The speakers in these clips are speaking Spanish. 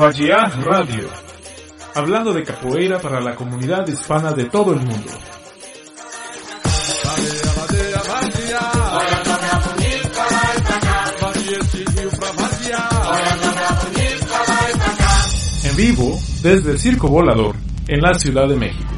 Vadiar Radio, hablando de capoeira para la comunidad hispana de todo el mundo. En vivo desde el Circo Volador en la Ciudad de México.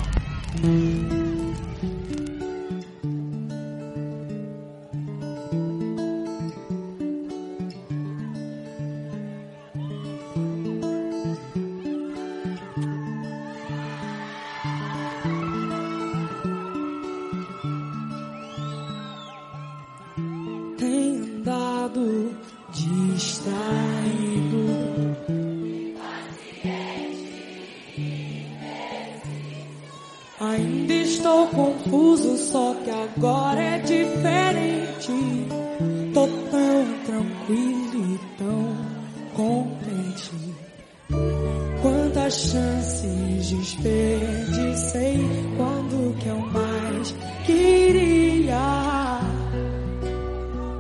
total tranquilo e tão contente. Quantas chances desperdicei quando que eu mais queria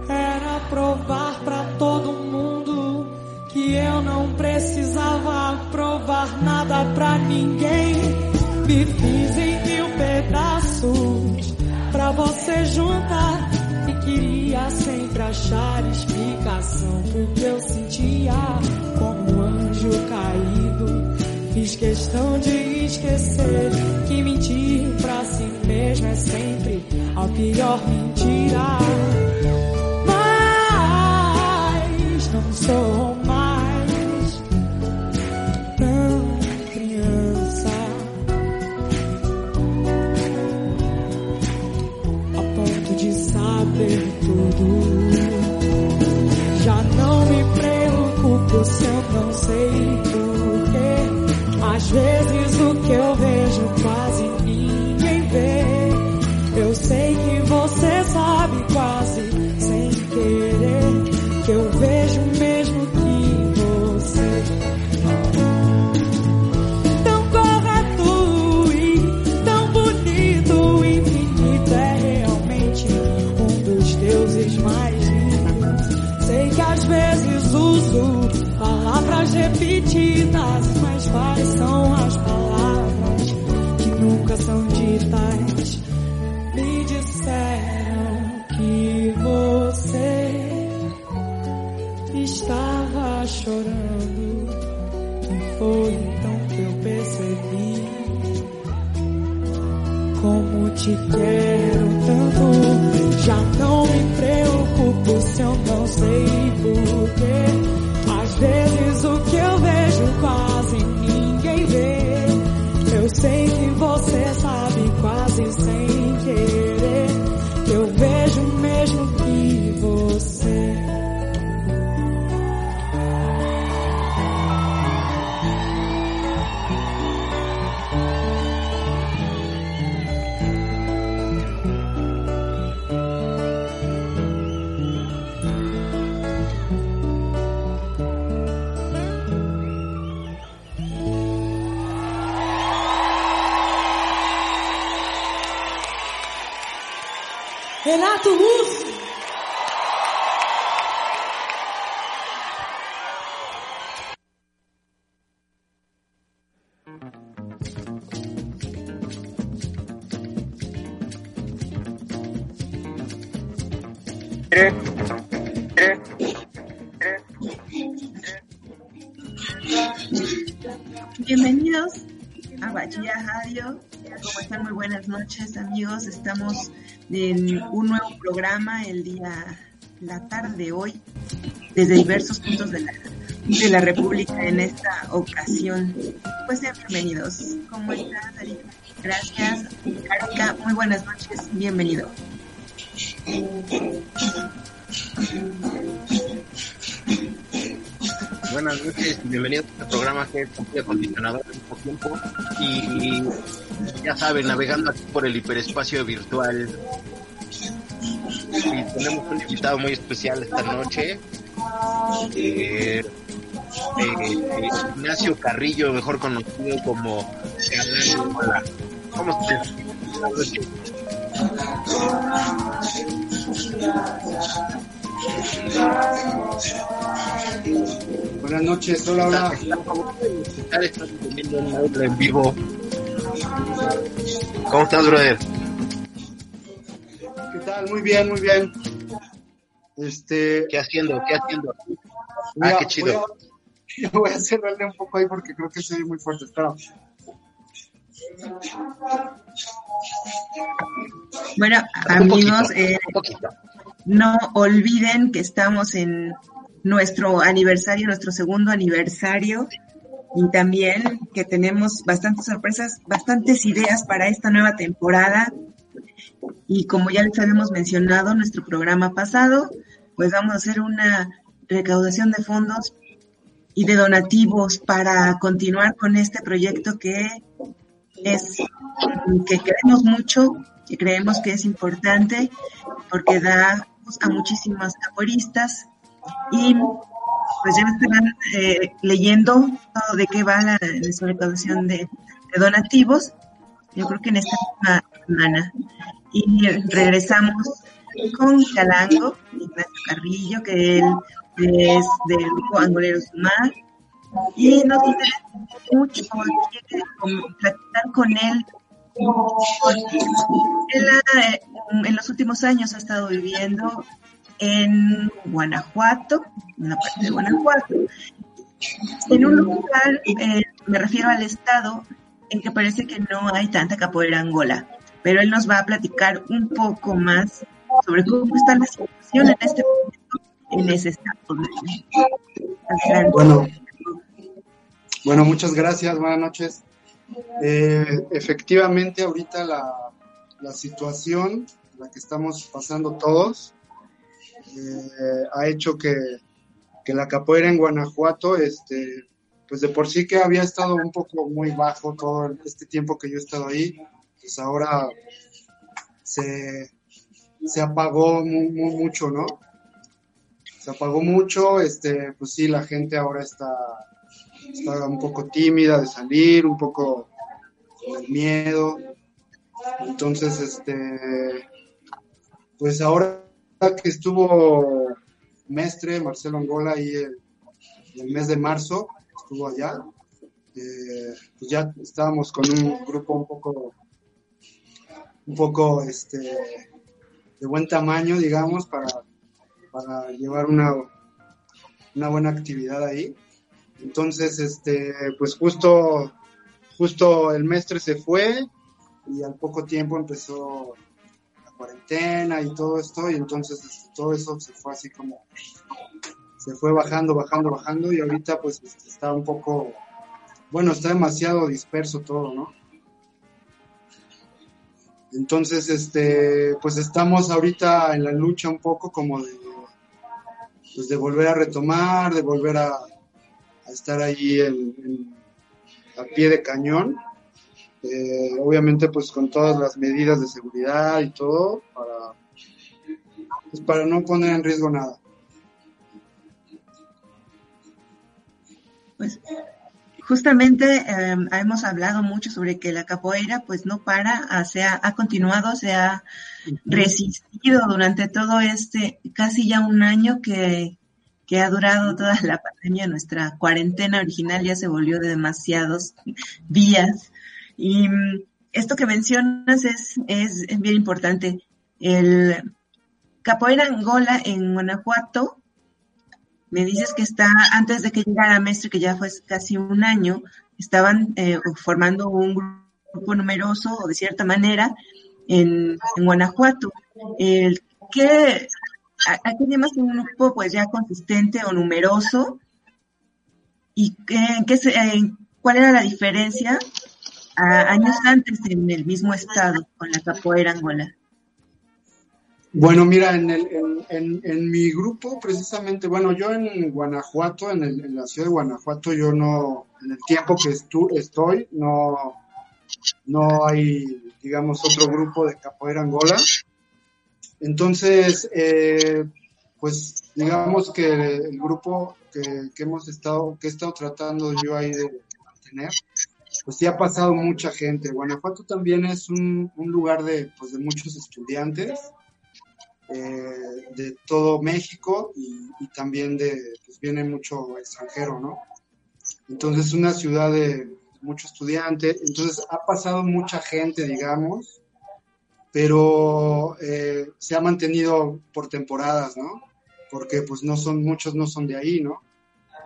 era provar para todo mundo que eu não precisava provar nada para ninguém. achar explicação porque eu sentia como um anjo caído. Fiz questão de esquecer que mentir pra si mesmo é sempre a pior mentira. chorando. E foi então que eu percebi como te quero tanto. Já não me preocupo se eu não sei porquê. Bienvenidos a Bahía Radio. ¿Cómo están? Muy buenas noches, amigos. Estamos en un nuevo programa el día la tarde de hoy desde diversos puntos de la, de la República en esta ocasión. Pues sean bienvenidos. ¿Cómo estás, Gracias, Karika. Muy buenas noches. Bienvenido. Buenas noches bienvenidos a este programa que es acondicionador al mismo tiempo. Y ya saben, navegando aquí por el hiperespacio virtual. Y tenemos un invitado muy especial esta noche. Eh, eh, Ignacio Carrillo, mejor conocido como ¿Cómo estás? Buenas noches, hola, hola. en vivo. ¿Cómo estás, brother? ¿Qué tal? Muy bien, muy bien. Este. ¿Qué haciendo? ¿Qué haciendo? ah, qué chido. Voy a, voy a cerrarle un poco ahí porque creo que soy muy fuerte. Espera. Bueno, amigos, eh, no olviden que estamos en nuestro aniversario, nuestro segundo aniversario, y también que tenemos bastantes sorpresas, bastantes ideas para esta nueva temporada. Y como ya les habíamos mencionado en nuestro programa pasado, pues vamos a hacer una recaudación de fondos y de donativos para continuar con este proyecto que es que queremos mucho, que creemos que es importante porque da a muchísimas caporistas y pues ya estarán eh, leyendo todo de qué va la, la de, de, yo creo que en esta misma semana. Y regresamos con Calango, Ignacio Carrillo, que él es del grupo Angolero Sumar, y nos interesa mucho platicar con él él eh, en los últimos años ha estado viviendo en Guanajuato, en una parte de Guanajuato, en un lugar, eh, me refiero al estado, en que parece que no hay tanta capoeira angola, pero él nos va a platicar un poco más sobre cómo está la situación en este momento en ese estado. Bueno, bueno, muchas gracias, buenas noches. Eh, efectivamente, ahorita la, la situación, la que estamos pasando todos, eh, ha hecho que, que, la capoeira en Guanajuato, este, pues de por sí que había estado un poco muy bajo todo este tiempo que yo he estado ahí, pues ahora se, se apagó mucho, ¿no? Se apagó mucho, este, pues sí, la gente ahora está estaba un poco tímida de salir, un poco con el miedo. Entonces, este, pues ahora que estuvo Mestre, Marcelo Angola, ahí el, el mes de marzo, estuvo allá, eh, pues ya estábamos con un grupo un poco, un poco, este, de buen tamaño, digamos, para, para llevar una, una buena actividad ahí. Entonces, este, pues justo, justo el mestre se fue y al poco tiempo empezó cuarentena y todo esto, y entonces este, todo eso se fue así como, se fue bajando, bajando, bajando, y ahorita pues este, está un poco, bueno, está demasiado disperso todo, ¿no? Entonces, este, pues estamos ahorita en la lucha un poco como de, pues de volver a retomar, de volver a, estar allí en, a pie de cañón. Eh, obviamente pues con todas las medidas de seguridad y todo para, pues, para no poner en riesgo nada. Pues justamente em, hemos hablado mucho sobre que la capoeira pues no para, se ha, ha, continuado, se ha resistido durante todo este casi ya un año que, que ha durado toda la pandemia, nuestra cuarentena original ya se volvió de demasiados días. Y mm, esto que mencionas es, es bien importante. El Capoeira Angola en Guanajuato, me dices que está, antes de que llegara Mestre, que ya fue casi un año, estaban eh, formando un grupo numeroso, o de cierta manera, en, Guanajuato. ¿qué, aquí tenemos un grupo pues ya consistente o numeroso. ¿Y qué, cuál era la diferencia a años antes en el mismo estado con la capoeira angola? Bueno, mira, en, el, en, en, mi grupo, precisamente, bueno, yo en Guanajuato, en, el, en, la ciudad de Guanajuato, yo no, en el tiempo que estu, estoy, no, no hay, digamos, otro grupo de capoeira angola. Entonces, eh, pues, digamos que el grupo que, que, hemos estado, que he estado tratando yo ahí de mantener, pues sí ha pasado mucha gente. Guanajuato también es un, lugar de, pues, de muchos estudiantes eh, de todo México y, también de, pues viene mucho extranjero, ¿no? Entonces es una ciudad de mucho estudiante, entonces ha pasado mucha gente, digamos, pero eh, se ha mantenido por temporadas, ¿no? Porque pues no son, muchos no son de ahí, ¿no?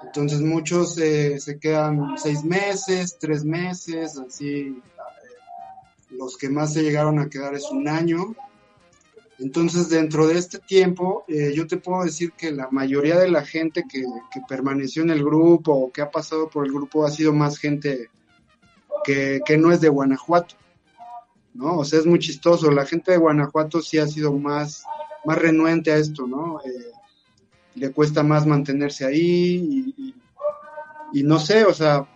Entonces muchos eh, se quedan seis meses, tres meses, así. Los que más se llegaron a quedar es un año entonces, dentro de este tiempo, eh, yo te puedo decir que la mayoría de la gente que, permaneció en el grupo o que ha pasado por el grupo ha sido más gente que, no es de Guanajuato, ¿no? O sea, es muy chistoso. La gente de Guanajuato sí ha sido más, más renuente a esto, ¿no? Eh, le cuesta más mantenerse ahí y, no sé, o sea,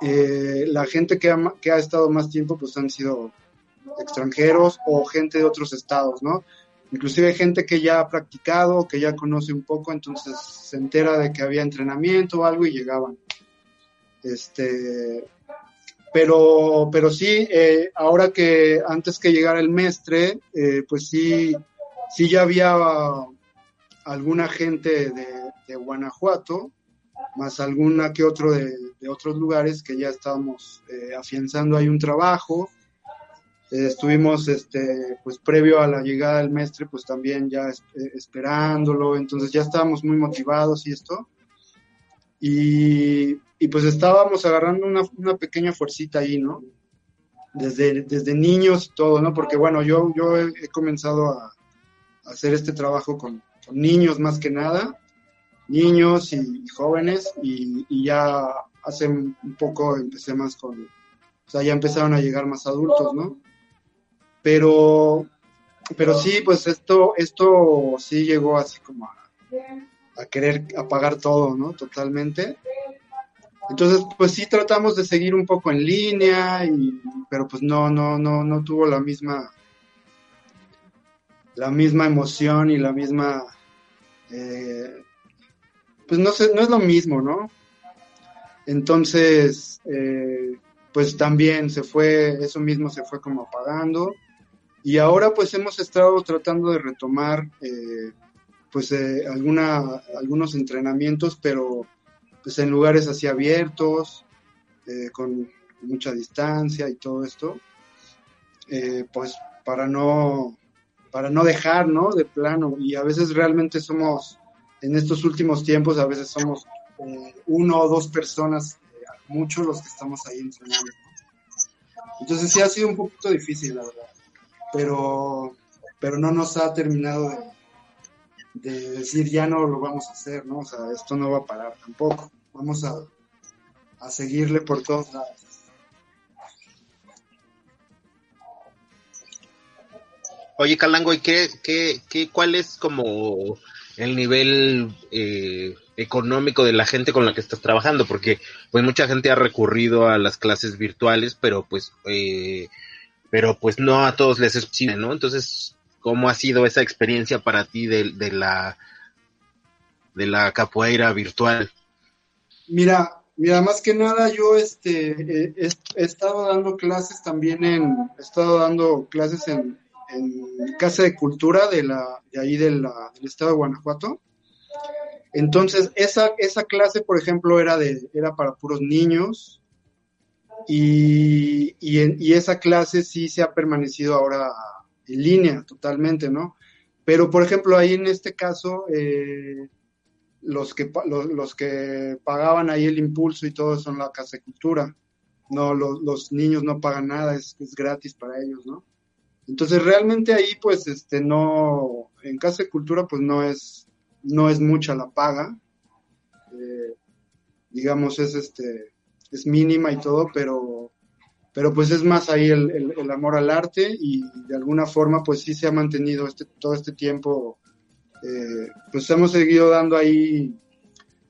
eh, la gente que ha, que ha estado más tiempo, pues han sido extranjeros o gente de otros estados, ¿no? Inclusive gente que ya ha practicado, que ya conoce un poco, entonces se entera de que había entrenamiento o algo y llegaban. Este, pero, pero sí, eh, ahora que antes que llegara el mestre, eh, pues sí, sí ya había alguna gente de, Guanajuato, más alguna que otro de, otros lugares que ya estábamos eh, afianzando ahí un trabajo estuvimos, este, pues previo a la llegada del mestre, pues también ya eh, esperándolo, entonces ya estábamos muy motivados y esto. Y, y pues estábamos agarrando una, una, pequeña fuercita ahí, ¿no? Desde, desde niños y todo, ¿no? Porque bueno, yo, yo he, comenzado a, hacer este trabajo con, niños más que nada, niños y, jóvenes, y, ya hace un poco empecé más con, o sea, ya empezaron a llegar más adultos, ¿no? Pero, pero sí, pues esto, esto sí llegó así como a, querer apagar todo, ¿no? Totalmente. Entonces, pues sí tratamos de seguir un poco en línea, y, pero pues no, no, no, no tuvo la misma, la misma emoción y la misma, eh, pues no sé, no es lo mismo, ¿no? Entonces, eh, pues también se fue, eso mismo se fue como apagando. Y ahora pues hemos estado tratando de retomar eh, pues alguna, algunos entrenamientos, pero pues en lugares así abiertos, con mucha distancia y todo esto, pues para no, para no dejar, ¿no? De plano. Y a veces realmente somos, en estos últimos tiempos, a veces somos uno o dos personas, muchos los que estamos ahí entrenando. Entonces sí ha sido un poquito difícil, la verdad pero, pero no nos ha terminado de, decir ya no lo vamos a hacer, ¿no? O sea, esto no va a parar tampoco. Vamos a, a seguirle por todos lados. Oye, Calango, ¿y qué, qué, qué, cuál es como el nivel eh, económico de la gente con la que estás trabajando? Porque pues mucha gente ha recurrido a las clases virtuales, pero pues eh, pero pues no a todos les es posible, ¿no? Entonces, ¿cómo ha sido esa experiencia para ti de, de la de la capoeira virtual? Mira, mira, más que nada yo este he, estado dando clases también en, he estado dando clases en, en Casa de Cultura de la, de ahí de la, del estado de Guanajuato. Entonces, esa, esa clase, por ejemplo, era de, era para puros niños, y, y, esa clase sí se ha permanecido ahora en línea totalmente, ¿no? Pero, por ejemplo, ahí en este caso, eh, los, que, los, que pagaban ahí el impulso y todo son la Casa de Cultura. No, los, los niños no pagan nada, es, es, gratis para ellos, ¿no? Entonces, realmente ahí, pues, este, no, en Casa de Cultura pues no es, no es mucha la paga, eh, digamos es este, es mínima y todo, pero, pero pues es más ahí el, amor al arte y de alguna forma pues sí se ha mantenido este, todo este tiempo, eh, pues hemos seguido dando ahí,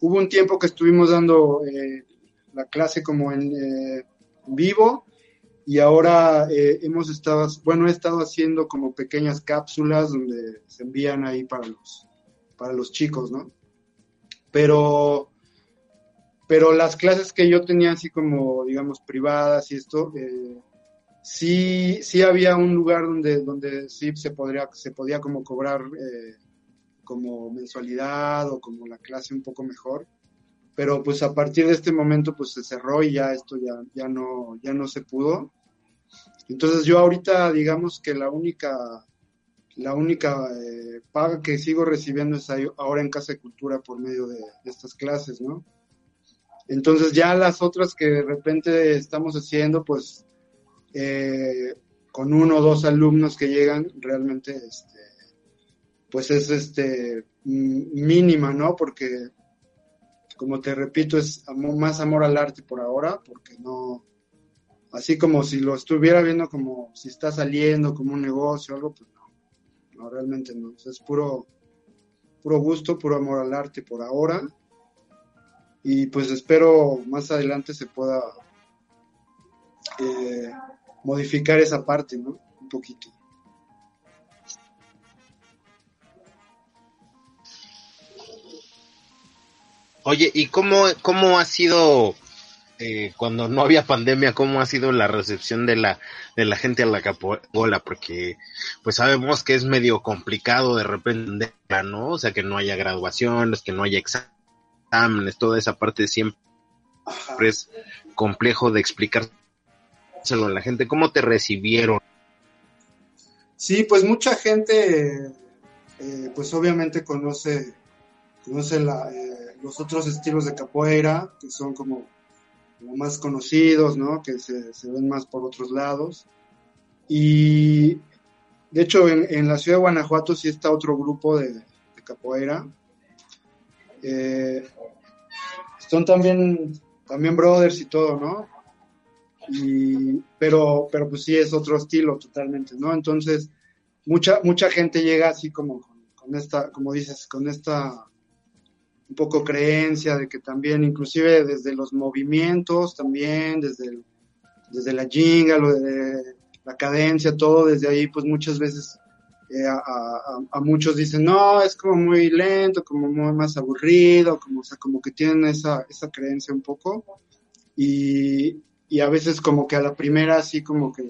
hubo un tiempo que estuvimos dando eh, la clase como en vivo, y ahora eh, hemos estado, bueno, he estado haciendo como pequeñas cápsulas donde se envían ahí para los, para los chicos, ¿no? Pero, pero las clases que yo tenía así como, digamos, privadas y esto, eh, sí, sí había un lugar donde, donde sí se podría, se podía como cobrar eh, como mensualidad o como la clase un poco mejor pero pues a partir de este momento pues se cerró y ya esto ya, ya no, ya no se pudo. Entonces yo ahorita digamos que la única, la única eh, paga que sigo recibiendo es ahora en Casa de Cultura por medio de, estas clases, ¿no? Entonces ya las otras que de repente estamos haciendo, pues eh, con uno o dos alumnos que llegan, realmente, este, pues es este mínima, ¿no? Porque, como te repito, es más amor al arte por ahora, porque no, así como si lo estuviera viendo como si está saliendo como un negocio algo, pues no, no realmente no, es puro, puro gusto, puro amor al arte por ahora y pues espero más adelante se pueda eh, modificar esa parte, ¿no? Un poquito. Oye, ¿y cómo, cómo ha sido eh, cuando no había pandemia, cómo ha sido la recepción de la, de la gente a la capoeira, porque pues sabemos que es medio complicado de repente, ¿no? O sea, que no haya graduaciones, que no haya exámenes, toda esa parte siempre es complejo de explicárselo a la gente. ¿Cómo te recibieron? Sí, pues mucha gente, eh, pues obviamente conoce, conoce eh, los otros estilos de capoeira, que son como más conocidos, ¿no? Que se, ven más por otros lados. Y de hecho, en, la ciudad de Guanajuato sí está otro grupo de, capoeira. Eh, son también, también brothers y todo, ¿no? pero, pero pues sí es otro estilo totalmente, ¿no? Entonces, mucha, mucha gente llega así como con esta, como dices, con esta un poco creencia de que también, inclusive desde los movimientos, también desde, desde la jinga, lo de la cadencia, todo desde ahí, pues muchas veces eh, a, muchos dicen, no, es como muy lento, como muy más aburrido, como, o sea, como que tienen esa, esa creencia un poco. Y, y a veces como que a la primera así como que,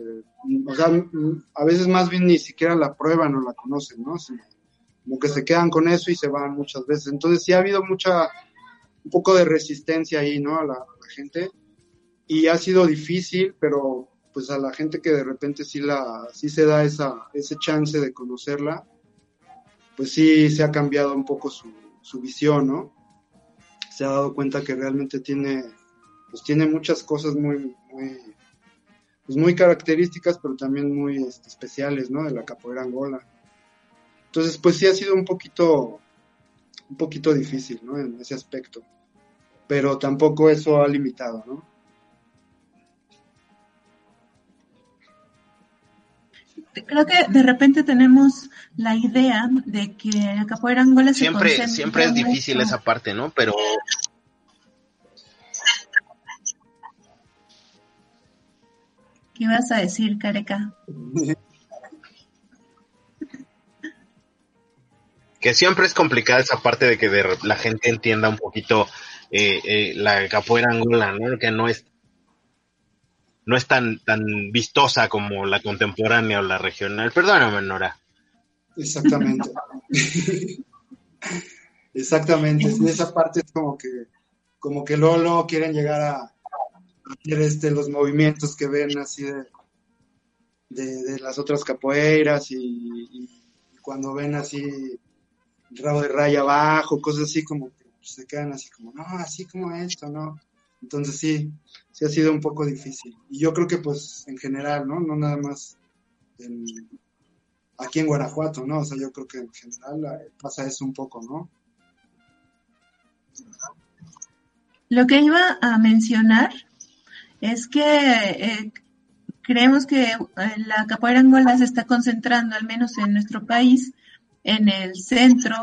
o sea, a veces más bien ni siquiera la prueban o la conocen, ¿no? Como que se quedan con eso y se van muchas veces. Entonces sí ha habido mucha, un poco de resistencia ahí, ¿no? A la, gente. Y ha sido difícil, pero pues a la gente que de repente sí la, sí se da esa, ese chance de conocerla, pues sí se ha cambiado un poco su, su visión, ¿no? Se ha dado cuenta que realmente tiene, pues tiene muchas cosas muy, muy, pues muy características, pero también muy este, especiales, ¿no? De la capoeira angola. Entonces, pues sí ha sido un poquito, un poquito difícil, ¿no? En ese aspecto. Pero tampoco eso ha limitado, ¿no? Creo que de repente tenemos la idea de que la capoeira angola siempre, siempre es difícil esa parte, ¿no? Pero ¿Qué ibas a decir, Careca? que siempre es complicada esa parte de que la gente entienda un poquito eh, eh, la capoeira angola, ¿no? Que no es no es tan tan vistosa como la contemporánea o la regional. Perdóname, Nora. Exactamente. Exactamente. En esa parte es como que como que luego, quieren llegar a, hacer este los movimientos que ven así de, de, las otras capoeiras y cuando ven así rabo de raya abajo, cosas así como que se quedan así como, no, así como esto, ¿no? Entonces sí, sí ha sido un poco difícil. Y yo creo que pues en general, ¿no? No nada más aquí en Guanajuato, ¿no? O sea, yo creo que en general pasa eso un poco, ¿no? Lo que iba a mencionar es que eh, creemos que eh, la capoeira angola se está concentrando, al menos en nuestro país, en el centro,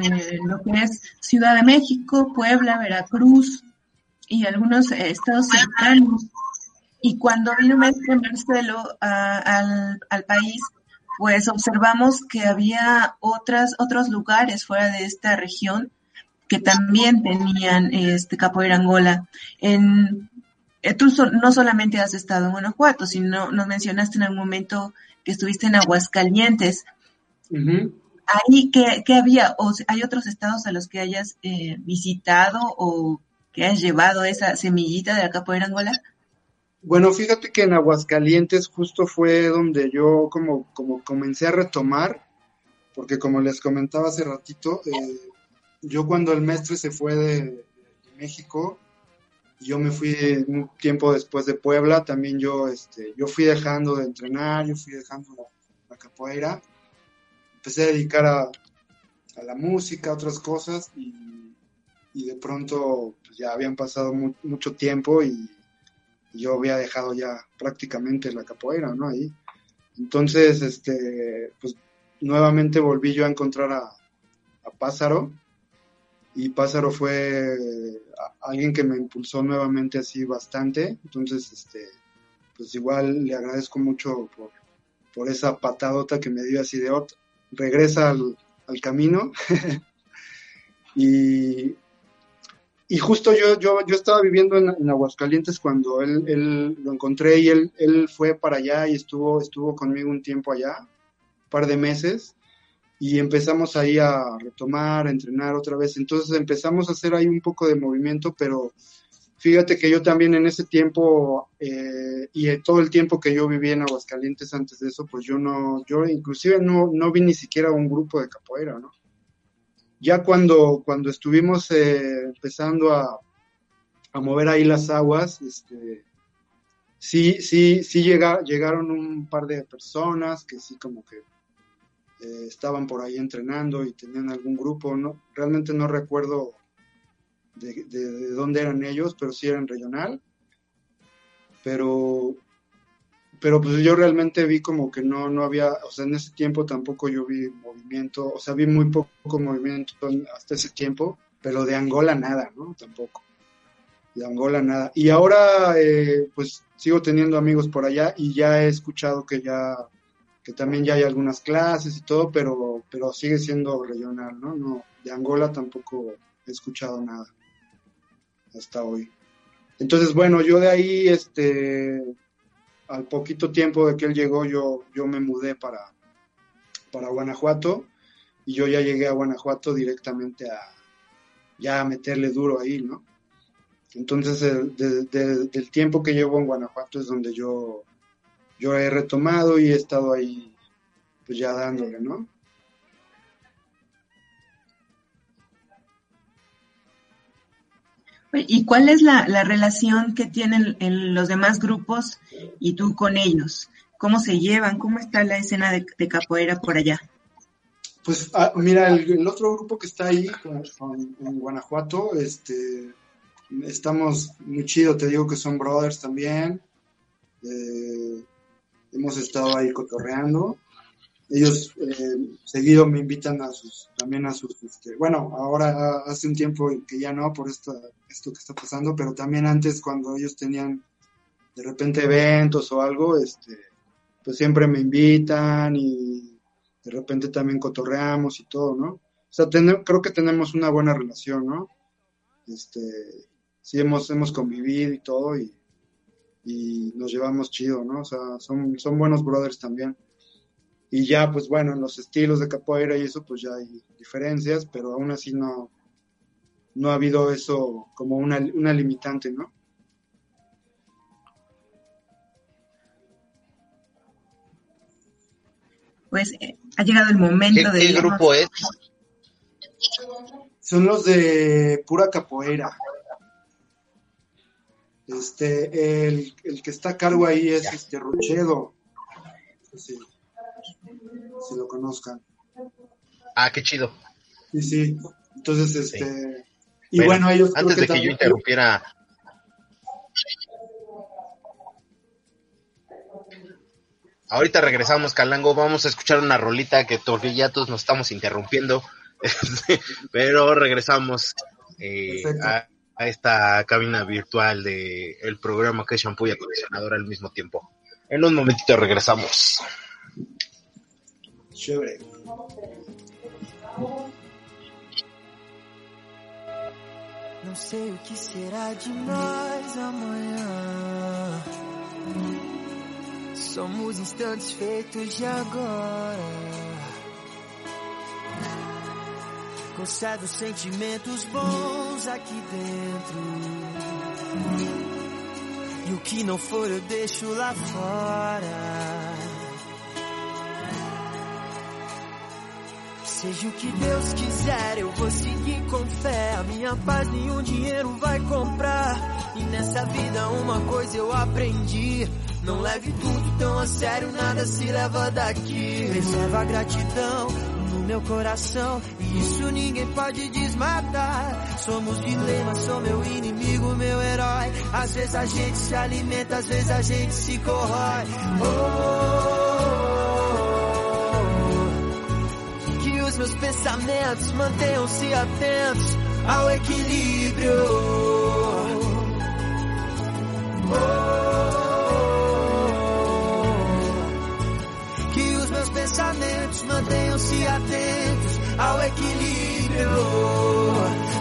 eh, lo que es Ciudad de México, Puebla, Veracruz y algunos estados cercanos. Y cuando vino Maestro Marcelo al, al país, pues observamos que había otras, otros lugares fuera de esta región que también tenían este capoeira angola. En, eh, tú no solamente has estado en Guanajuato, sino nos mencionaste en algún momento que estuviste en Aguascalientes. Ahí, ¿qué, había? ¿O hay otros estados a los que hayas eh, visitado o que hayas llevado esa semillita de la capoeira angola? Bueno, fíjate que en Aguascalientes justo fue donde yo como, como comencé a retomar, porque como les comentaba hace ratito, eh, yo cuando el maestro se fue de, México, yo me fui un tiempo después de Puebla, también yo, este, yo fui dejando de entrenar, yo fui dejando la, capoeira, empecé a dedicar a, la música, a otras cosas, y, de pronto pues, ya habían pasado mucho tiempo y, yo había dejado ya prácticamente la capoeira, ¿no? Ahí. Entonces, este, pues nuevamente volví yo a encontrar a, a Pázaro, y Pázaro fue alguien que me impulsó nuevamente así bastante, entonces este pues igual le agradezco mucho por, por esa patadota que me dio así de otro, regresa al, camino y, y justo yo, yo, yo estaba viviendo en, Aguascalientes cuando él, él, lo encontré y él, él fue para allá y estuvo, estuvo conmigo un tiempo allá, un par de meses y empezamos ahí a retomar, a entrenar otra vez. Entonces empezamos a hacer ahí un poco de movimiento, pero fíjate que yo también en ese tiempo eh, y todo el tiempo que yo viví en Aguascalientes antes de eso, pues yo no, yo inclusive no, no vi ni siquiera un grupo de capoeira, ¿no? Ya cuando, cuando estuvimos eh, empezando a, a, mover ahí las aguas, este, sí, sí, sí llega, llegaron un par de personas que sí como que eh, estaban por ahí entrenando y tenían algún grupo, no, realmente no recuerdo de, dónde eran ellos, pero sí eran regional. Pero, pero pues yo realmente vi como que no, no había, o sea, en ese tiempo tampoco yo vi movimiento, o sea, vi muy poco movimiento hasta ese tiempo, pero de Angola nada, ¿no? Tampoco. De Angola nada. Y ahora, eh, pues sigo teniendo amigos por allá y ya he escuchado que ya que también ya hay algunas clases y todo, pero, pero sigue siendo regional, ¿no? no de Angola tampoco he escuchado nada hasta hoy. Entonces, bueno, yo de ahí, este, al poquito tiempo de que él llegó, yo, yo me mudé para, para Guanajuato y yo ya llegué a Guanajuato directamente a ya a meterle duro ahí, ¿no? Entonces, del tiempo que llevo en Guanajuato es donde yo yo he retomado y he estado ahí pues ya dándole, ¿no? ¿Y cuál es la, relación que tienen los demás grupos y tú con ellos? ¿Cómo se llevan? ¿Cómo está la escena de, capoeira por allá? Pues ah, mira, el, otro grupo que está ahí en Guanajuato, este, estamos muy chido, te digo que son brothers también. Eh, hemos estado ahí cotorreando. Ellos eh, seguido me invitan a sus, también a sus, este, bueno, ahora hace un tiempo que ya no por esto, esto que está pasando, pero también antes cuando ellos tenían de repente eventos o algo, este, pues siempre me invitan y de repente también cotorreamos y todo, ¿no? O sea, creo que tenemos una buena relación, ¿no? Este, sí hemos, hemos convivido y todo y y nos llevamos chido, ¿no? O sea, son, son buenos brothers también. Y ya, pues bueno, en los estilos de capoeira y eso, pues ya hay diferencias, pero aún así no, no ha habido eso como una, una limitante, ¿no? Pues eh, ha llegado el momento de... ¿Qué grupo es? Son los de pura capoeira. Este, el, que está a cargo ahí es este Rochedo. Si lo conozcan. Ah, qué chido. Sí, sí. Entonces, este... Y bueno, ellos... Antes de que yo interrumpiera... Ahorita regresamos, Calango. Vamos a escuchar una rolita que todavía todos nos estamos interrumpiendo. Pero regresamos eh, a, esta cabina virtual de el programa que es shampoo y acondicionador al mismo tiempo. En un momentito regresamos. Chévere. Não sei o que será de nós amanhã. Somos instantes feitos de agora. Conservo sentimentos bons aqui dentro. E o que não for eu deixo lá fora. Seja o que Deus quiser, eu vou seguir com fé. A minha paz nenhum dinheiro vai comprar. E nessa vida uma coisa eu aprendi. Não leve tudo tão a sério, nada se leva daqui. Reserva gratidão no meu coração. E isso ninguém pode desmatar. Somos dilema, sou meu inimigo, meu herói. Às vezes a gente se alimenta, às vezes a gente se corrói. Oh, meus pensamentos mantenham-se atentos ao equilíbrio. Oh, que os meus pensamentos mantenham-se atentos ao equilíbrio.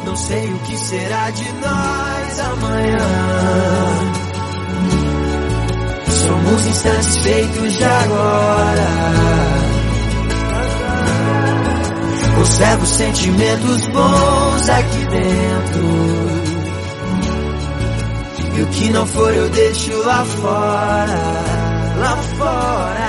Não sei o que será de nós amanhã. Somos instantes feitos de agora. Conservo sentimentos bons aqui dentro. E o que não for eu deixo lá fora. Lá fora.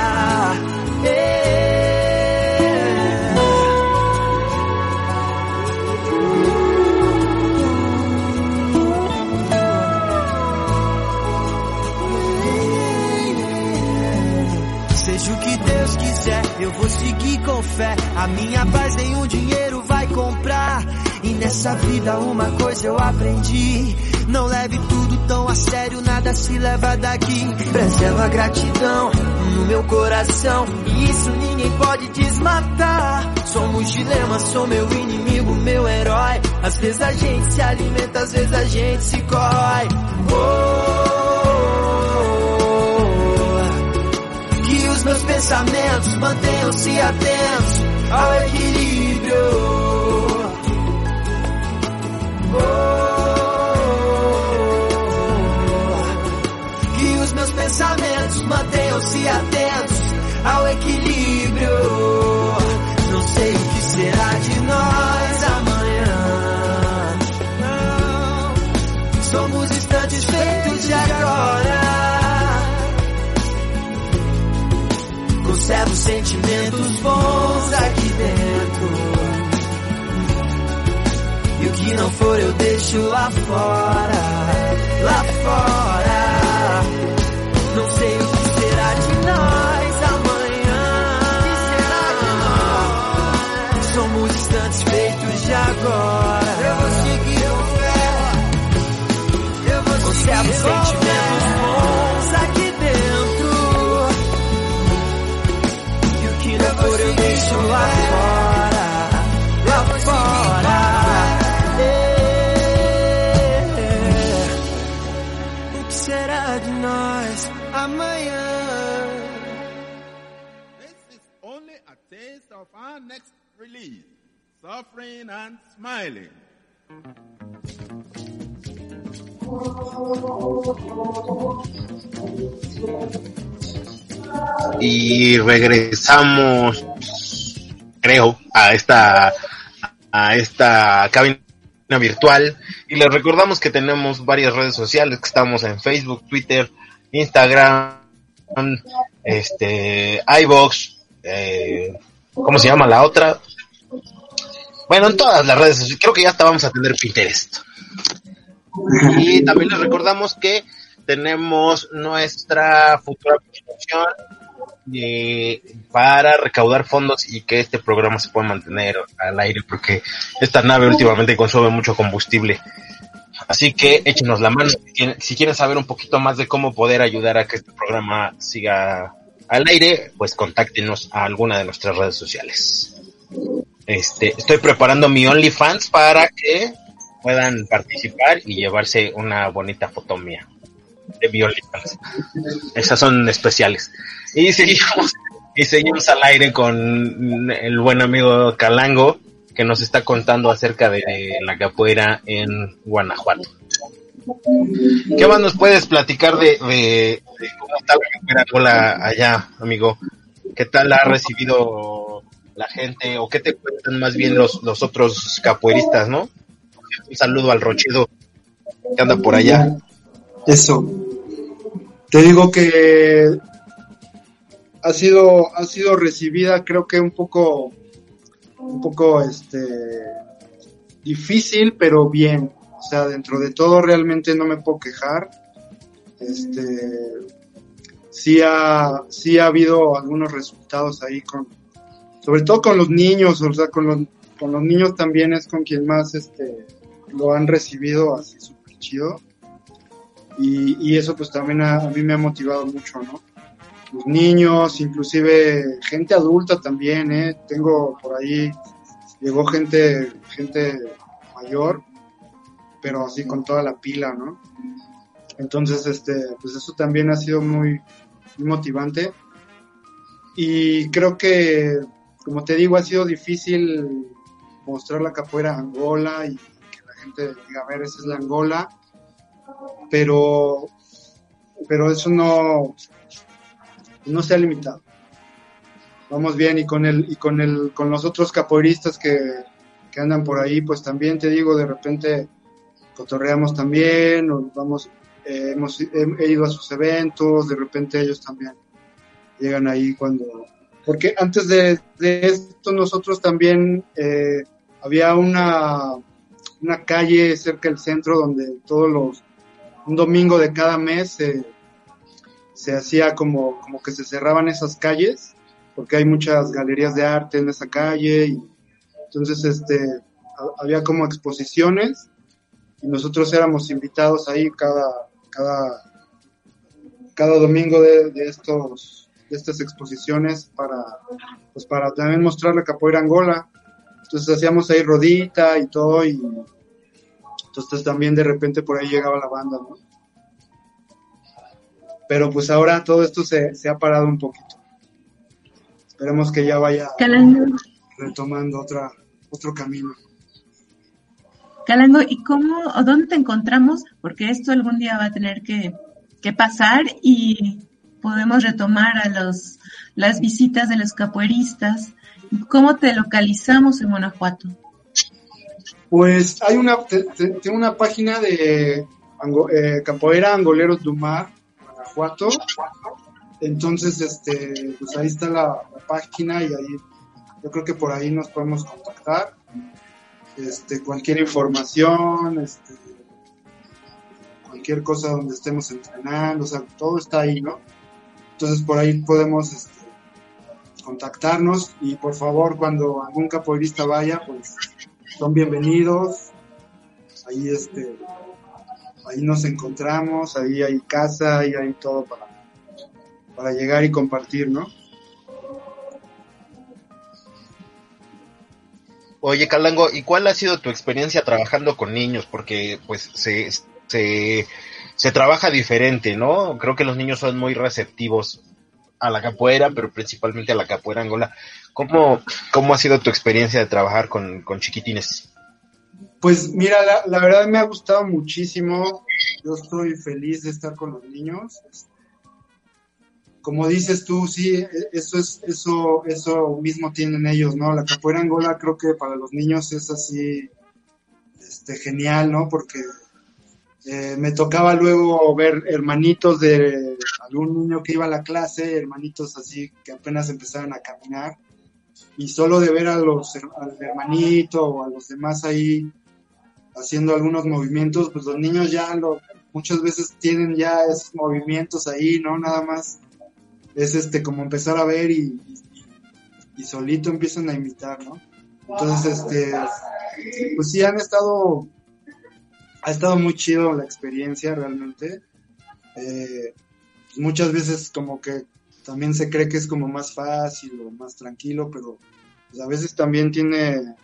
Eu vou seguir com fé. A minha paz nenhum dinheiro vai comprar. E nessa vida uma coisa eu aprendi. Não leve tudo tão a sério, nada se leva daqui. Preserva a gratidão no meu coração. E isso ninguém pode desmatar. Somos dilema, sou meu inimigo, meu herói. Às vezes a gente se alimenta, às vezes a gente se corrói. Oh, que os meus pensamentos mantenham-se atentos ao equilíbrio. Oh, que os meus pensamentos mantenham-se atentos ao equilíbrio. Sentimentos bons aqui dentro. E o que não for eu deixo lá fora. Lá fora. Não sei o que será de nós amanhã. Somos instantes feitos de agora. Eu vou seguir com fé. Eu vou Conservo sentimentos lá fora. Lá fora. Que será de nós amanhã? This is only a taste of our next release, Suffering and Smiling. y regresamos creo a esta a esta cabina virtual y les recordamos que tenemos varias redes sociales que estamos en Facebook, Twitter, Instagram, este iBox, eh, ¿cómo se llama la otra? Bueno, en todas las redes sociales, creo que ya hasta vamos a tener Pinterest. Y también les recordamos que tenemos nuestra futura eh, para recaudar fondos y que este programa se pueda mantener al aire porque esta nave últimamente consume mucho combustible. Así que échenos la mano si quieren saber un poquito más de cómo poder ayudar a que este programa siga al aire, pues contáctenos a alguna de nuestras redes sociales. Este, estoy preparando mi OnlyFans para que puedan participar y llevarse una bonita foto mía de. Esas son especiales. Y seguimos, y seguimos al aire con el buen amigo Calango, que nos está contando acerca de la capoeira en Guanajuato. ¿Qué más nos puedes platicar de, cómo está la capoeira allá, amigo? ¿Qué tal ha recibido la gente o qué te cuentan más bien los, los otros capoeiristas, no? Un saludo al Rochido que anda por allá. Eso. Te digo que ha sido, ha sido recibida, creo que un poco, un poco, este, difícil, pero bien. O sea, dentro de todo realmente no me puedo quejar. Este, sí ha, sí ha habido algunos resultados ahí con, sobre todo con los niños, o sea, con los, con los niños también es con quien más, este, lo han recibido así súper chido. Y, y, eso pues también a, a, mí me ha motivado mucho, ¿no? Los niños, inclusive gente adulta también, ¿eh? Tengo por ahí, llegó gente, gente mayor, pero así con toda la pila, ¿no? Entonces, este, pues eso también ha sido muy, muy motivante. Y creo que, como te digo, ha sido difícil mostrar la capoeira Angola y gente diga, a ver, esa es la Angola, pero, pero eso no, no se ha limitado. Vamos bien y con el, y con el, con los otros capoeiristas que, que andan por ahí, pues también te digo, de repente cotorreamos también, o vamos, eh, hemos he, ido a sus eventos, de repente ellos también llegan ahí cuando, porque antes de, de esto nosotros también eh, había una una calle cerca del centro donde todos los, un domingo de cada mes se, hacía como, como que se cerraban esas calles, porque hay muchas galerías de arte en esa calle, y entonces este, había como exposiciones, y nosotros éramos invitados ahí cada, cada, cada domingo de, de estos, de estas exposiciones para, pues para también mostrar la capoeira Angola, entonces hacíamos ahí rodita y todo, y entonces también de repente por ahí llegaba la banda, ¿no? Pero pues ahora todo esto se, ha parado un poquito. Esperemos que ya vaya retomando otra, otro camino. Calango, ¿y cómo o dónde te encontramos? Porque esto algún día va a tener que, que pasar y podemos retomar a los, las visitas de los capoeiristas ¿Cómo te localizamos en Guanajuato? Pues hay una, tengo una página de eh, Capoeira Angoleros Dumar, Guanajuato. Entonces, este, pues ahí está la, página y ahí, yo creo que por ahí nos podemos contactar. Este, cualquier información, este, cualquier cosa donde estemos entrenando, o sea, todo está ahí, ¿no? Entonces por ahí podemos este, contactarnos y por favor cuando algún capoeirista vaya, pues son bienvenidos. Ahí este ahí nos encontramos, ahí hay casa, ahí hay todo para, para llegar y compartir, ¿no? Oye, Calango, ¿y cuál ha sido tu experiencia trabajando con niños? Porque pues se, se, se trabaja diferente, ¿no? Creo que los niños son muy receptivos a la capoeira, pero principalmente a la capoeira angola. ¿Cómo, cómo ha sido tu experiencia de trabajar con, chiquitines? Pues mira, la, verdad me ha gustado muchísimo. Yo estoy feliz de estar con los niños. Como dices tú, sí, eso es, eso, eso mismo tienen ellos, ¿no? La capoeira angola creo que para los niños es así, este, genial, ¿no? Porque eh, me tocaba luego ver hermanitos de algún niño que iba a la clase, hermanitos así que apenas empezaban a caminar, y solo de ver a los al hermanito o a los demás ahí haciendo algunos movimientos, pues los niños ya lo, muchas veces tienen ya esos movimientos ahí, ¿no? Nada más es este como empezar a ver y, y solito empiezan a imitar, ¿no? Entonces, este, pues sí han estado, ha estado muy chido la experiencia realmente. Eh, muchas veces como que también se cree que es como más fácil o más tranquilo, pero pues a veces también tiene,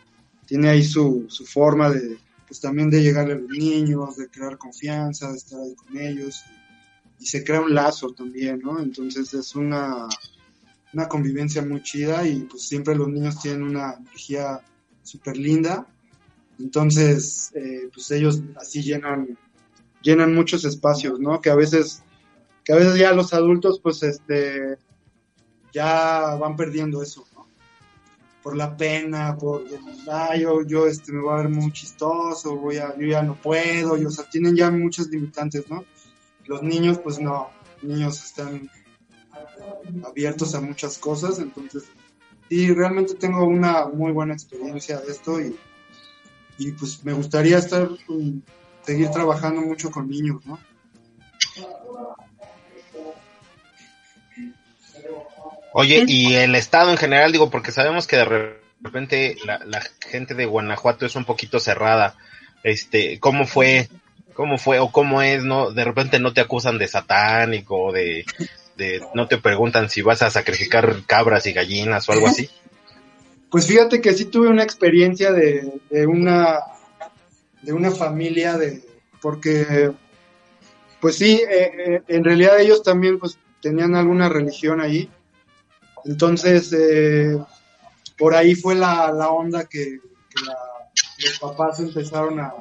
tiene ahí su, su forma de, pues también de llegarle a los niños, de crear confianza, de estar ahí con ellos y se crea un lazo también, ¿no? Entonces es una, una convivencia muy chida y pues siempre los niños tienen una energía súper linda. Entonces, eh, pues ellos así llenan, llenan muchos espacios, ¿no? Que a veces, que a veces ya los adultos, pues este, ya van perdiendo eso, ¿no? Por la pena, por, ah, yo, yo este, me voy a ver muy chistoso, voy a, yo ya no puedo, y, o sea, tienen ya muchas limitantes, ¿no? Los niños, pues no, niños están abiertos a muchas cosas, entonces sí, realmente tengo una muy buena experiencia de esto y, y pues me gustaría estar, seguir trabajando mucho con niños, ¿no? Oye, y el estado en general, digo, porque sabemos que de repente la, la gente de Guanajuato es un poquito cerrada. Este, ¿cómo fue cómo fue o cómo es, ¿no? De repente no te acusan de satánico, de, de, no te preguntan si vas a sacrificar cabras y gallinas o algo así. Pues fíjate que sí tuve una experiencia de, de una, de una familia de, porque, pues sí, eh, eh, en realidad ellos también pues tenían alguna religión ahí. Entonces, eh, por ahí fue la, la onda que, la, los papás empezaron a,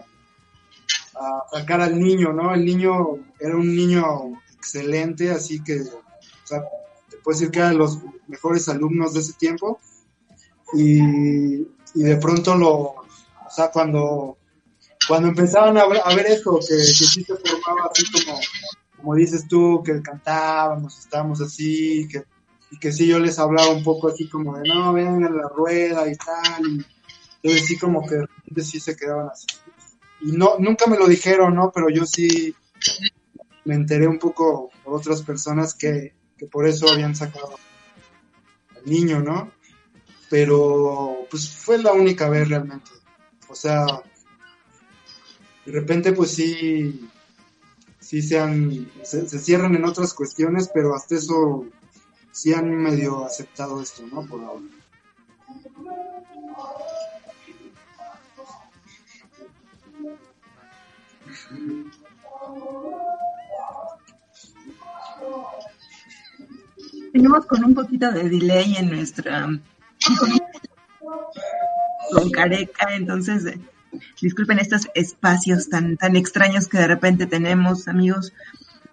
a sacar al niño, ¿no? El niño era un niño excelente, así que, o sea, te puedo decir que era de los mejores alumnos de ese tiempo. Y, y de pronto lo, o sea, cuando, cuando empezaban a ver, a ver que, que sí se formaba así como, como dices tú, que cantábamos, estábamos así, que, y que sí yo les hablaba un poco así como de, no, vengan a la rueda y tal, y entonces sí como que de repente sí se quedaban así y no, nunca me lo dijeron, ¿no? Pero yo sí me enteré un poco por otras personas que, que por eso habían sacado al niño, ¿no? Pero pues fue la única vez realmente. O sea, de repente pues sí, sí se, han, se, se cierran en otras cuestiones, pero hasta eso sí han medio aceptado esto, ¿no? Por ahora. Tenemos con un poquito de delay en nuestra con Careca, entonces eh, disculpen estos espacios tan tan extraños que de repente tenemos, amigos.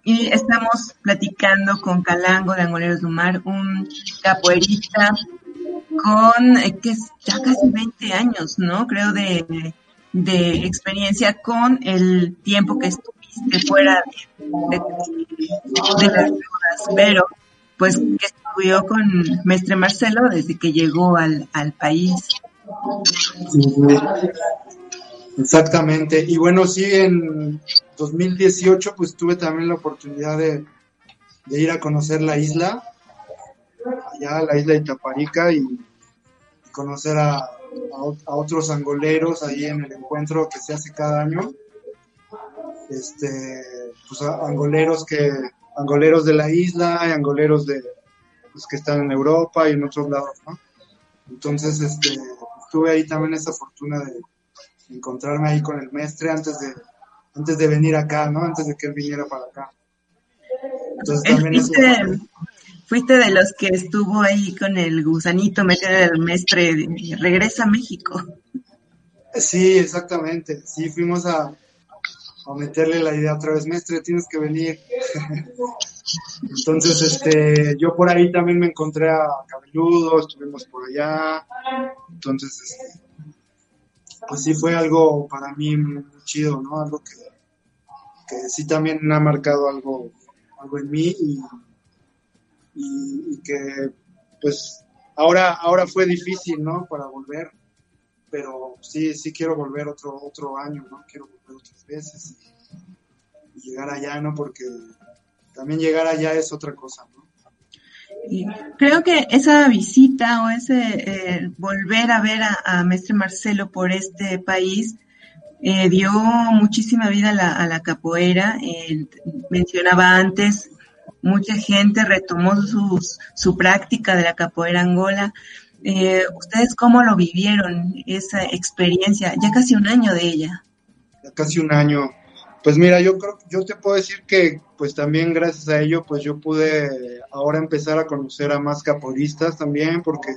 Y estamos platicando con Calango de Angoleros del Mar, un capoeirista con eh, que ya casi 20 años, ¿no? Creo de de experiencia con el tiempo que estuviste fuera de, las drogas, pero pues que estudió con Mestre Marcelo desde que llegó al, al país. Exactamente. Y bueno, sí, en 2018 pues tuve también la oportunidad de, ir a conocer la isla, allá la isla de Itaparica y conocer a, a, otros angoleros ahí en el encuentro que se hace cada año. Este, pues angoleros que, angoleros de la isla, y angoleros de, pues, que están en Europa y en otros lados, ¿no? Entonces, este, tuve ahí también esa fortuna de encontrarme ahí con el mestre antes de, antes de venir acá, ¿no? Antes de que él viniera para acá. Entonces también fuiste de los que estuvo ahí con el gusanito metido del mestre, regresa a México. Sí, exactamente. Sí, fuimos a, a meterle la idea otra vez, mestre, tienes que venir. Entonces, este, yo por ahí también me encontré a Cabelludo, estuvimos por allá. Entonces, este, pues sí fue algo para mí muy chido, ¿no? Algo que, que sí también ha marcado algo, algo en mí y y, que pues ahora ahora fue difícil no para volver pero sí sí quiero volver otro otro año no quiero volver otras veces y, y llegar allá no porque también llegar allá es otra cosa no Creo que esa visita o ese eh, volver a ver a, a Marcelo por este país eh, dio muchísima vida a la, a la capoeira. Eh, mencionaba antes, mucha gente retomó sus, su práctica de la capoeira angola. Eh, ¿Ustedes cómo lo vivieron, esa experiencia? Ya casi un año de ella. Casi un año. Pues mira, yo creo, yo te puedo decir que pues también gracias a ello pues yo pude ahora empezar a conocer a más caporistas también porque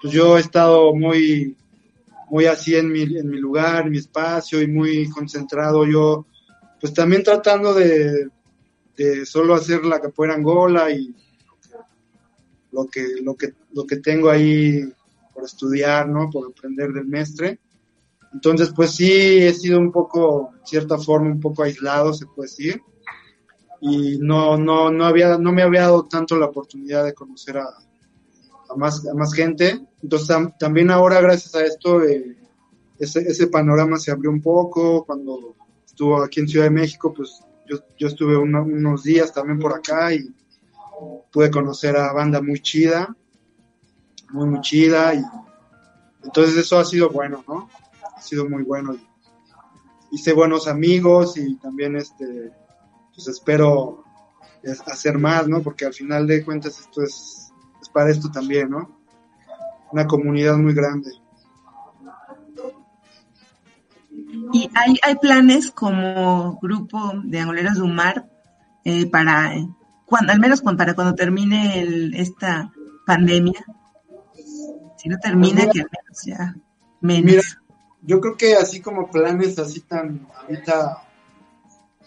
pues yo he estado muy muy así en mi, en mi lugar, en mi espacio y muy concentrado yo pues también tratando de, de solo hacer la capoeira Angola y lo que, lo que, lo que tengo ahí por estudiar, ¿no? Por aprender del mestre. Entonces, pues sí, he sido un poco, de cierta forma, un poco aislado, se puede decir. Y no, no, no, había, no me había dado tanto la oportunidad de conocer a, más, a más gente. Entonces, tam, también ahora, gracias a esto, eh, ese, ese panorama se abrió un poco. Cuando estuvo aquí en Ciudad de México, pues yo, yo estuve unos días también por acá y pude conocer a banda muy chida, muy, muy chida. Y entonces eso ha sido bueno, ¿no? Sido muy bueno. Hice buenos amigos y también este, pues espero hacer más, ¿no? Porque al final de cuentas esto es, es para esto también, ¿no? Una comunidad muy grande. Y hay, hay planes como grupo de angoleros de Umar eh, para, cuando, al menos para cuando termine el, esta pandemia. Si no termina, que al menos ya menos. Mira, yo creo que así como planes así tan, ahorita,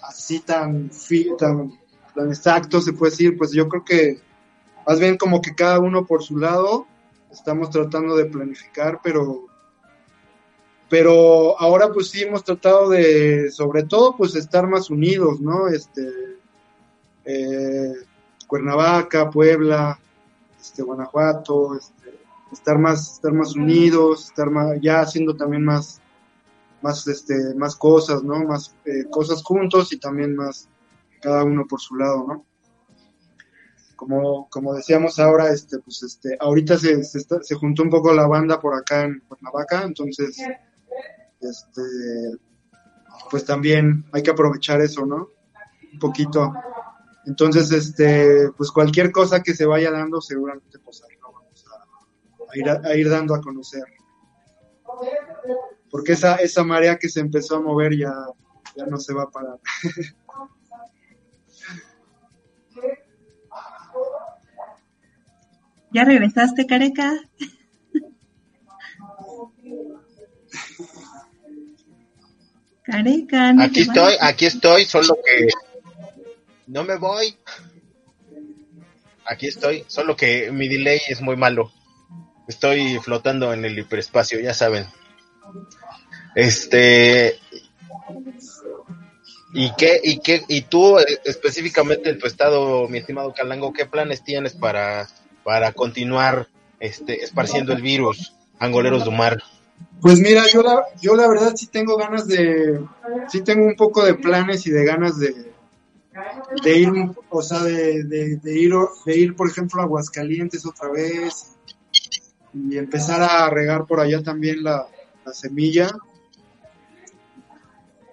así tan, tan, tan exactos se puede decir, pues yo creo que más bien como que cada uno por su lado estamos tratando de planificar, pero pero ahora pues sí hemos tratado de, sobre todo, pues estar más unidos, ¿no? Este, eh, Cuernavaca, Puebla, este, Guanajuato, este, estar más, estar más unidos, estar más, ya haciendo también más, más, este, más cosas, ¿no? Más eh, cosas juntos y también más cada uno por su lado, ¿no? Como, como decíamos ahora, este, pues este, ahorita se, se, está, se juntó un poco la banda por acá en Cuernavaca, entonces este, pues también hay que aprovechar eso, ¿no? Un poquito. Entonces, este, pues cualquier cosa que se vaya dando, seguramente pues lo vamos a, ir, a, a ir dando a conocer. Porque esa, esa marea que se empezó a mover ya, ya no se va a parar. ¿Ya regresaste, Careca? Careca, no aquí estoy, vas. aquí estoy, solo que no me voy. Aquí estoy, solo que mi delay es muy malo. Estoy flotando en el hiperespacio, ya saben. Este ¿Y qué, y qué, y tú específicamente en tu estado, mi estimado Calango, qué planes tienes para, para continuar este, esparciendo el virus, angoleros de mar? Pues mira, yo la, yo la verdad sí tengo ganas de, sí tengo un poco de planes y de ganas de, de ir, o sea, de, de, de, ir, de ir, por ejemplo, a Aguascalientes otra vez y empezar a regar por allá también la, la semilla.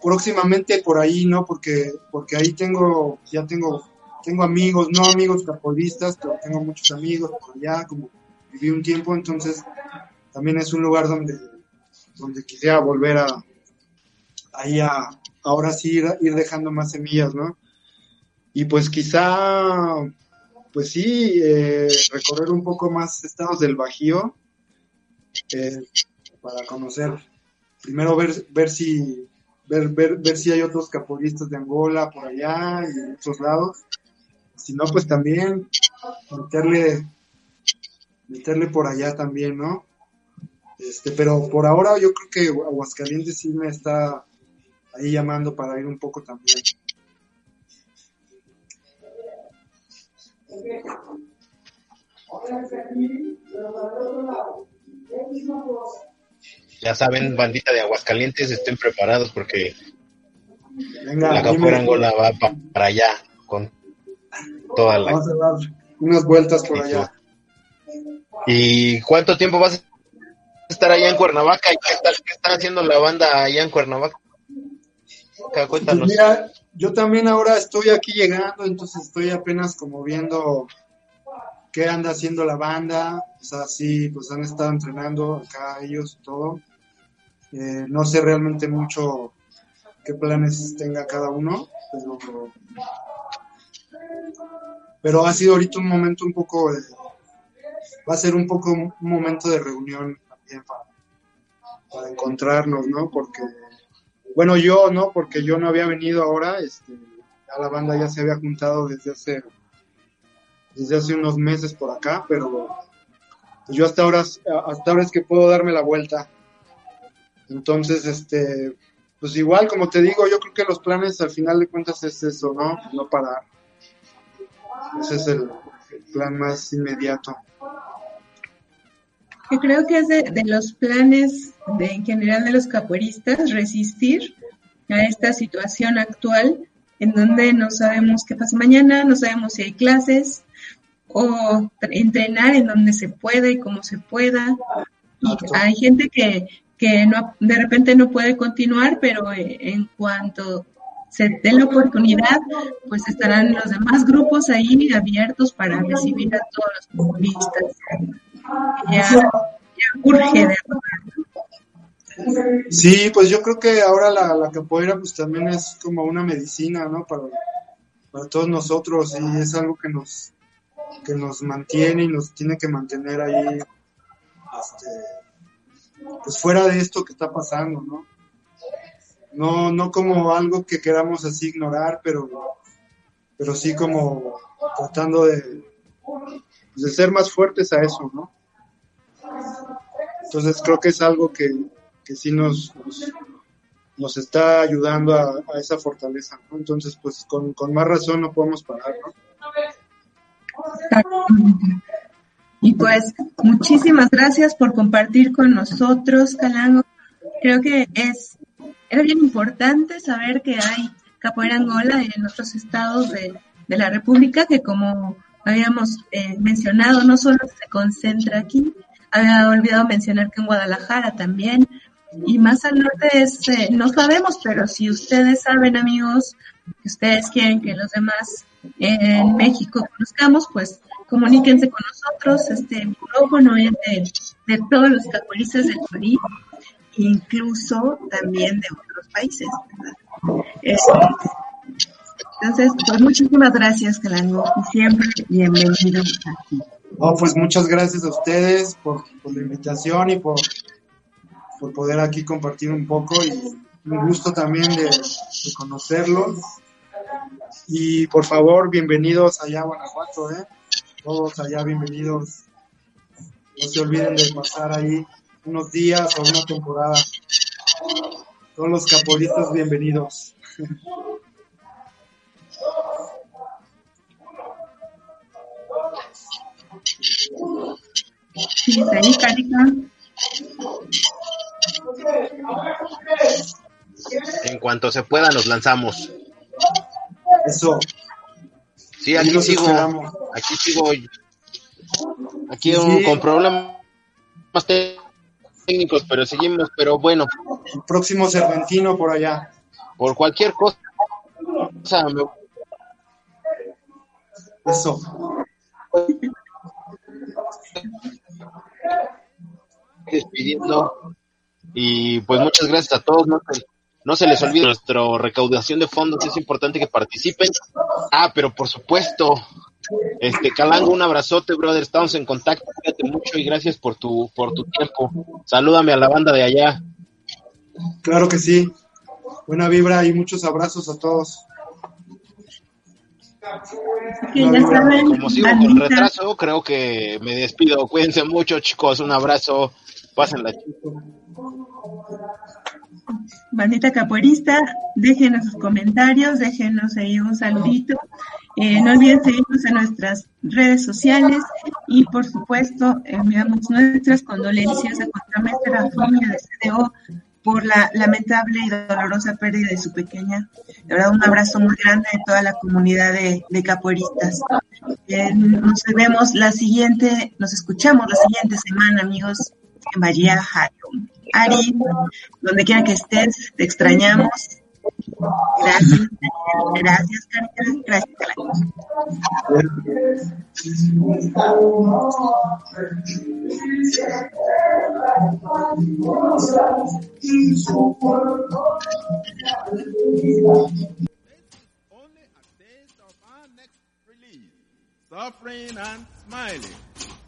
Próximamente por ahí, ¿no? Porque, porque ahí tengo, ya tengo, tengo amigos, no amigos capolistas, pero tengo muchos amigos por allá, como viví un tiempo, entonces también es un lugar donde, donde quisiera volver a, ahí a, ahora sí ir dejando más semillas, ¿no? Y pues quizá, pues sí, eh, recorrer un poco más estados del Bajío eh, para conocer, primero ver, ver si, ver, ver, ver si hay otros caporistas de Angola por allá y en otros lados. Si no, pues también meterle, meterle por allá también, ¿no? Este, pero por ahora yo creo que Aguascalientes sí me está ahí llamando para ir un poco también. Ya saben, bandita de Aguascalientes, estén preparados porque Venga, la capoeira Angola va pa para allá con toda la... Vamos a dar unas vueltas por allá. ¿Y cuánto tiempo vas a estar allá en Cuernavaca? ¿Y qué, está haciendo la banda allá en Cuernavaca? Cuéntanos. Pues mira, yo también ahora estoy aquí llegando, entonces estoy apenas como viendo qué anda haciendo la banda. O sea, sí, pues han estado entrenando acá ellos y todo. Eh, no sé realmente mucho qué planes tenga cada uno, pero, pero ha sido ahorita un momento un poco, va a ser un poco un momento de reunión también para encontrarnos, ¿no? Porque bueno, yo no, porque yo no había venido ahora, este, la banda ya se había juntado desde hace, desde hace unos meses por acá, pero yo hasta ahora, hasta ahora es que puedo darme la vuelta. Entonces, este, pues igual, como te digo, yo creo que los planes al final de cuentas es eso, ¿no? No parar. Ese es el, plan más inmediato. Yo creo que es de, de los planes de, en general de los capoeiristas resistir a esta situación actual en donde no sabemos qué pasa mañana, no sabemos si hay clases o entrenar en donde se pueda y cómo se pueda. Y hay gente que, que no, de repente no puede continuar, pero eh, en cuanto se dé la oportunidad, pues estarán los demás grupos ahí abiertos para recibir a todos los comunistas. Ya, ya urge de Sí, pues yo creo que ahora la, la capoeira pues también es como una medicina, ¿no? Para, para todos nosotros y es algo que nos, que nos mantiene y nos tiene que mantener ahí, este, pues fuera de esto que está pasando, ¿no? No, no como algo que queramos así ignorar, pero, pero sí como tratando de, de ser más fuertes a eso, ¿no? Entonces creo que es algo que, que sí nos, nos, está ayudando a, esa fortaleza. Entonces, pues con, más razón no podemos parar, ¿no? Y pues muchísimas gracias por compartir con nosotros, Calango. Creo que es era bien importante saber que hay capoeira angola en otros estados de, la República, que como habíamos eh, mencionado, no solo se concentra aquí, había olvidado mencionar que en Guadalajara también, y más al norte es, eh, no sabemos, pero si ustedes saben, amigos, que ustedes quieren que los demás en México conozcamos, pues comuníquense con nosotros. Este micrófono es de, todos los capoeiristas del país, incluso también de otros países. Este, entonces, pues muchísimas gracias, Calango, y siempre bienvenidos aquí. Oh, pues muchas gracias a ustedes por, por la invitación y por por poder aquí compartir un poco y un gusto también de, conocerlos. Y por favor, bienvenidos allá a Guanajuato, ¿eh? Todos allá bienvenidos. No se olviden de pasar ahí unos días o una temporada. Todos los capolistas bienvenidos. Sí, ahí, en cuanto se pueda, nos lanzamos. Eso. Sí, aquí sigo. Aquí sigo. Aquí con problemas técnicos, pero seguimos. Pero bueno. El próximo Cervantino por allá. Por cualquier cosa. Eso despidiendo. Y pues muchas gracias a todos. No se, les olvide nuestra recaudación de fondos. Es importante que participen. Ah, pero por supuesto, este Calango, un abrazote, brother. Estamos en contacto. Cuídate mucho y gracias por tu, por tu tiempo. Salúdame a la banda de allá. Claro que sí. Buena vibra y muchos abrazos a todos. Como sigo con retraso, creo que me despido. Cuídense mucho, chicos. Un abrazo. Pásenla, chicos. Bandita capoeirista, déjenos sus comentarios, déjenos ahí un saludito. Eh, no olviden seguirnos en nuestras redes sociales y, por supuesto, enviamos nuestras condolencias a nuestra familia de CDO por la lamentable y dolorosa pérdida de su pequeña. De verdad, un abrazo muy grande de toda la comunidad de, de capoeiristas. Em, nos vemos la siguiente, nos escuchamos la siguiente semana, amigos, en Bahía Jaro. Ari, donde quiera que estés, te extrañamos Gracias, gracias, Gracias Suffering and smiling.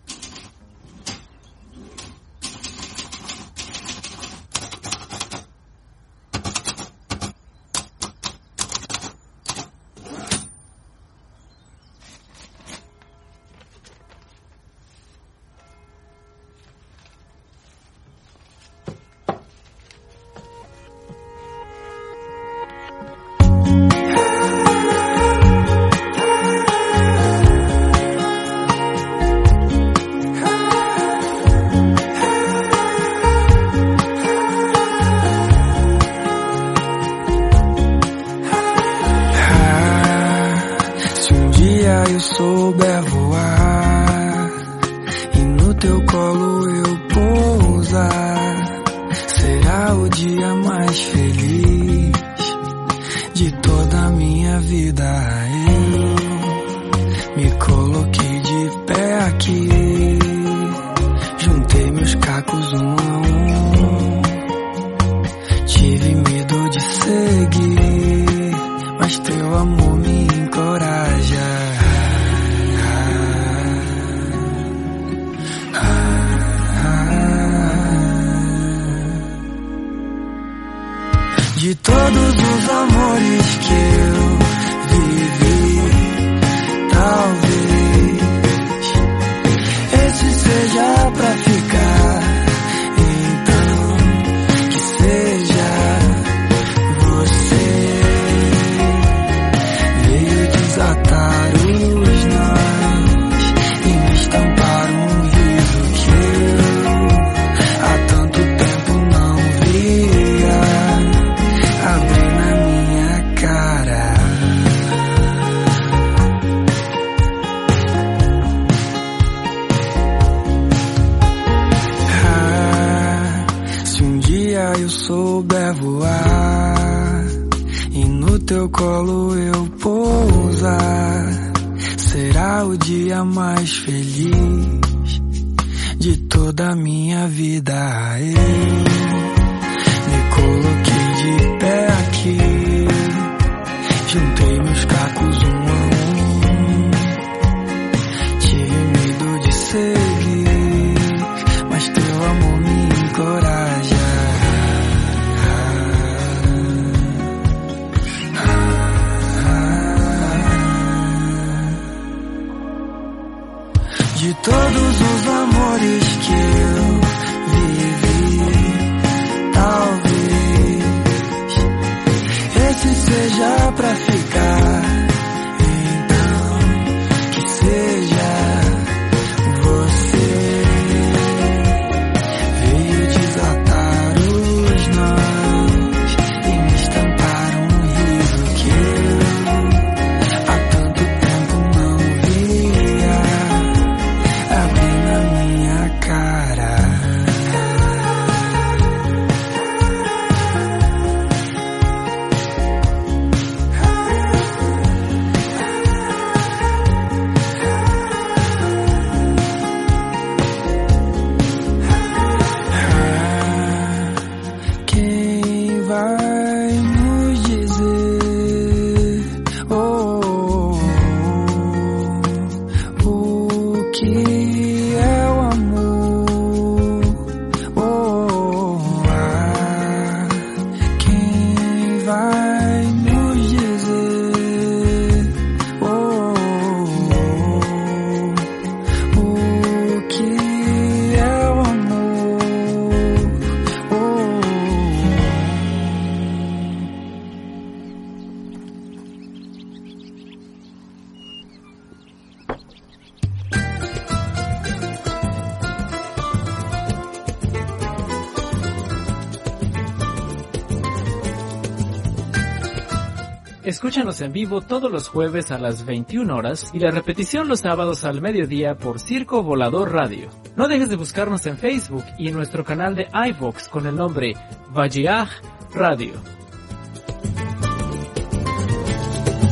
Escúchanos en vivo todos los jueves a las 21 horas y la repetición los sábados al mediodía por Circo Volador Radio. No dejes de buscarnos en Facebook y en nuestro canal de iVox con el nombre Vajiaj Radio.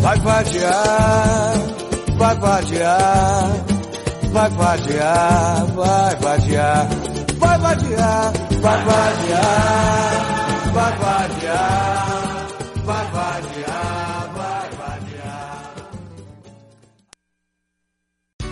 Vai vai vai